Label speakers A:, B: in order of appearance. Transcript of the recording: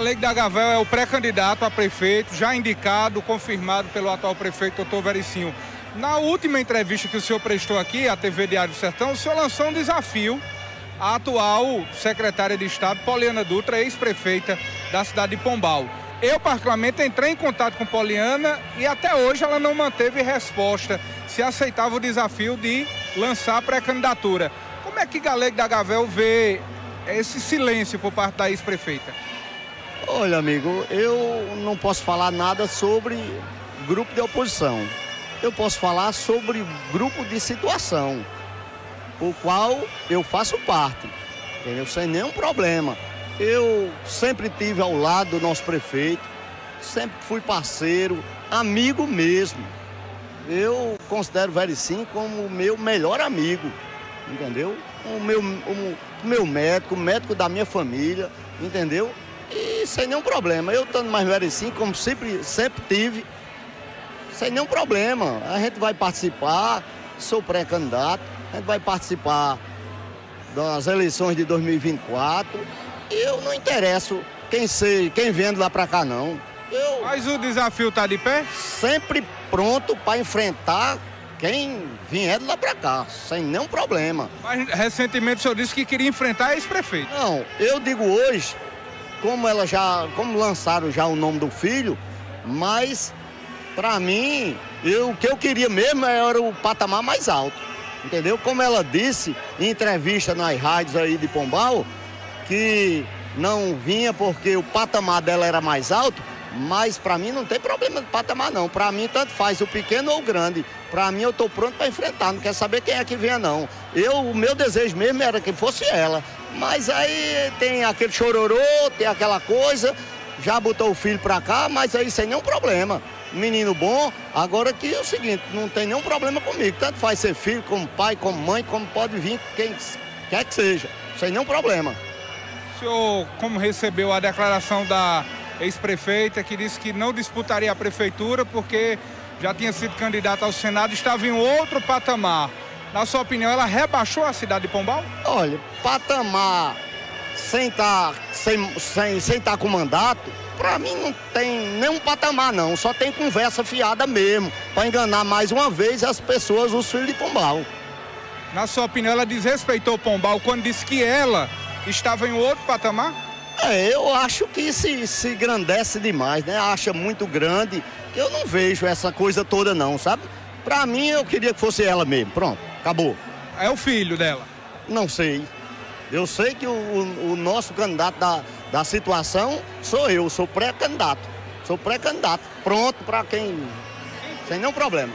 A: Galego da Gavel é o pré-candidato a prefeito, já indicado, confirmado pelo atual prefeito, doutor Vericinho. Na última entrevista que o senhor prestou aqui, à TV Diário do Sertão, o senhor lançou um desafio à atual secretária de Estado, Poliana Dutra, ex-prefeita da cidade de Pombal. Eu, particularmente, entrei em contato com Poliana e até hoje ela não manteve resposta se aceitava o desafio de lançar a pré-candidatura. Como é que Galego da Gavel vê esse silêncio por parte da ex-prefeita?
B: Olha, amigo, eu não posso falar nada sobre grupo de oposição. Eu posso falar sobre grupo de situação, o qual eu faço parte, entendeu? Sem nenhum problema. Eu sempre tive ao lado do nosso prefeito, sempre fui parceiro, amigo mesmo. Eu considero o Vericim como o meu melhor amigo, entendeu? O meu, o, meu médico, o médico da minha família, entendeu? E sem nenhum problema. Eu estando mais Vericim, como sempre, sempre tive, sem nenhum problema. A gente vai participar, sou pré-candidato, a gente vai participar das eleições de 2024 eu não interesso quem sei, quem vende lá para cá não. Eu
A: Mas o desafio tá de pé?
B: Sempre pronto para enfrentar quem vier de lá para cá, sem nenhum problema.
A: Mas recentemente o senhor disse que queria enfrentar ex-prefeito.
B: Não, eu digo hoje, como ela já, como lançaram já o nome do filho, mas para mim, eu, o que eu queria mesmo era o patamar mais alto. Entendeu? Como ela disse em entrevista nas rádios aí de Pombal, que não vinha porque o patamar dela era mais alto, mas para mim não tem problema de patamar não. Para mim tanto faz o pequeno ou o grande. Para mim eu estou pronto para enfrentar, não quer saber quem é que venha não. Eu, o meu desejo mesmo era que fosse ela. Mas aí tem aquele chororô, tem aquela coisa, já botou o filho para cá, mas aí sem nenhum problema. Menino bom, agora que é o seguinte, não tem nenhum problema comigo. Tanto faz ser filho, como pai, como mãe, como pode vir quem quer que seja. Sem nenhum problema
A: senhor como recebeu a declaração da ex-prefeita que disse que não disputaria a prefeitura porque já tinha sido candidata ao Senado, estava em outro patamar. Na sua opinião, ela rebaixou a cidade de Pombal?
B: Olha, patamar sem estar tá, sem, sem, sem tá com mandato, para mim não tem nenhum patamar não, só tem conversa fiada mesmo, para enganar mais uma vez as pessoas, os filhos de Pombal.
A: Na sua opinião, ela desrespeitou Pombal quando disse que ela estava em outro patamar?
B: É, eu acho que se, se grandece demais, né? Acha muito grande, que eu não vejo essa coisa toda não, sabe? Pra mim, eu queria que fosse ela mesmo. Pronto, acabou.
A: É o filho dela?
B: Não sei. Eu sei que o, o, o nosso candidato da, da situação sou eu, sou pré-candidato. Sou pré-candidato. Pronto para quem. Sem nenhum problema.